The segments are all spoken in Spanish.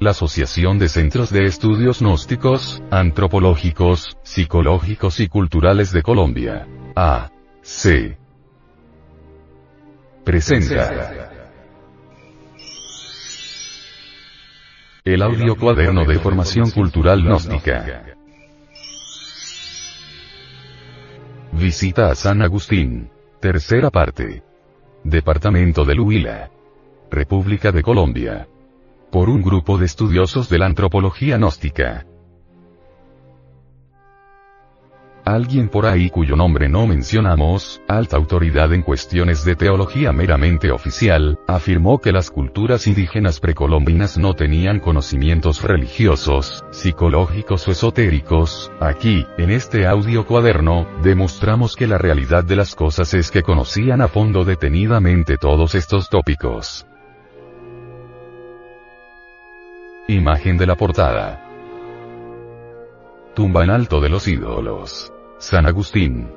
la Asociación de Centros de Estudios Gnósticos, Antropológicos, Psicológicos y Culturales de Colombia. A. C. Presenta. El audio cuaderno de formación cultural gnóstica. Visita a San Agustín. Tercera parte. Departamento del Huila. República de Colombia. Por un grupo de estudiosos de la antropología gnóstica. Alguien por ahí cuyo nombre no mencionamos, alta autoridad en cuestiones de teología meramente oficial, afirmó que las culturas indígenas precolombinas no tenían conocimientos religiosos, psicológicos o esotéricos. Aquí, en este audio cuaderno, demostramos que la realidad de las cosas es que conocían a fondo detenidamente todos estos tópicos. Imagen de la portada. Tumba en alto de los ídolos. San Agustín.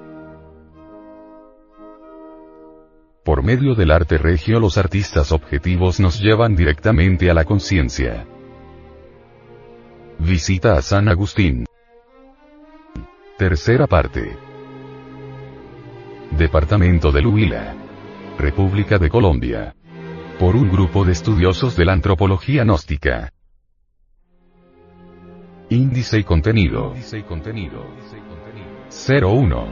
Por medio del arte regio los artistas objetivos nos llevan directamente a la conciencia. Visita a San Agustín. Tercera parte. Departamento del Huila. República de Colombia. Por un grupo de estudiosos de la antropología gnóstica. Índice y contenido. 01.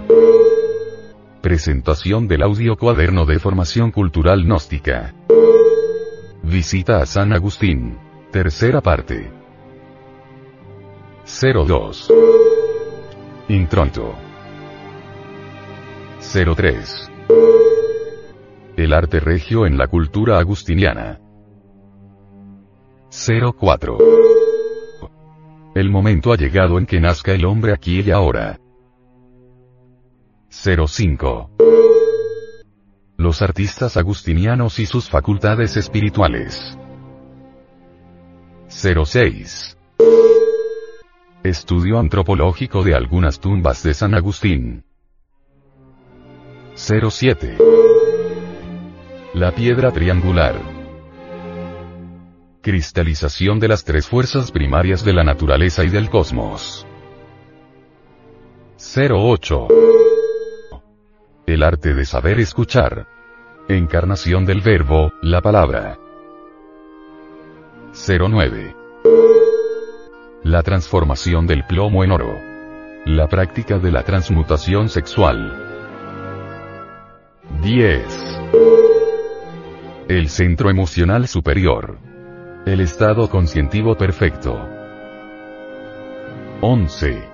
Presentación del audio cuaderno de formación cultural gnóstica. Visita a San Agustín. Tercera parte. 02. Intronto. 03. El arte regio en la cultura agustiniana. 04. El momento ha llegado en que nazca el hombre aquí y ahora. 05. Los artistas agustinianos y sus facultades espirituales. 06. Estudio antropológico de algunas tumbas de San Agustín. 07. La piedra triangular. Cristalización de las tres fuerzas primarias de la naturaleza y del cosmos. 08. El arte de saber escuchar. Encarnación del verbo, la palabra. 09. La transformación del plomo en oro. La práctica de la transmutación sexual. 10. El centro emocional superior. El estado conscientivo perfecto. 11.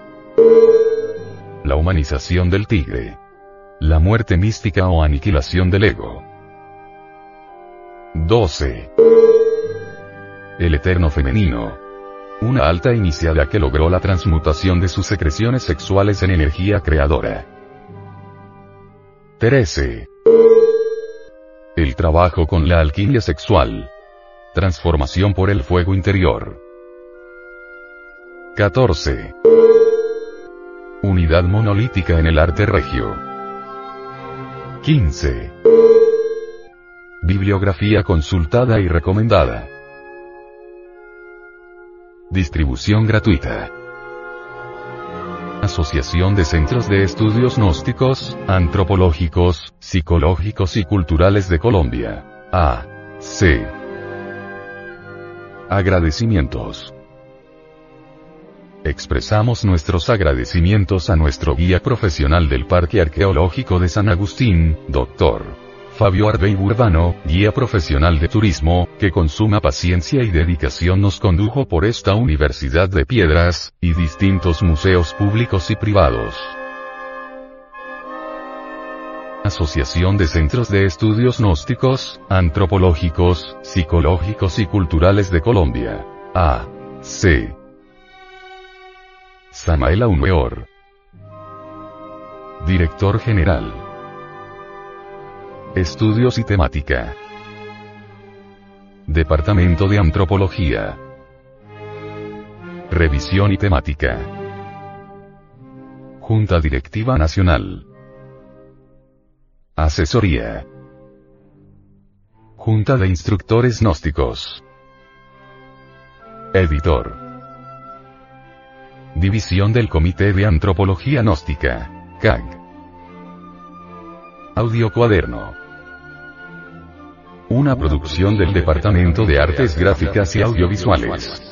La humanización del tigre. La muerte mística o aniquilación del ego. 12. El eterno femenino. Una alta iniciada que logró la transmutación de sus secreciones sexuales en energía creadora. 13. El trabajo con la alquimia sexual. Transformación por el fuego interior. 14. Unidad monolítica en el arte regio. 15. Bibliografía consultada y recomendada. Distribución gratuita. Asociación de Centros de Estudios Gnósticos, Antropológicos, Psicológicos y Culturales de Colombia. A. C. Agradecimientos. Expresamos nuestros agradecimientos a nuestro guía profesional del Parque Arqueológico de San Agustín, Dr. Fabio Arbey Urbano, guía profesional de turismo, que con suma paciencia y dedicación nos condujo por esta Universidad de Piedras, y distintos museos públicos y privados. Asociación de Centros de Estudios Gnósticos, Antropológicos, Psicológicos y Culturales de Colombia. A. C. Samaela Unweor. Director General. Estudios y Temática. Departamento de Antropología. Revisión y Temática. Junta Directiva Nacional. Asesoría. Junta de Instructores Gnósticos. Editor. División del Comité de Antropología Gnóstica. CAG. Audio Cuaderno. Una producción del Departamento de Artes Gráficas y Audiovisuales.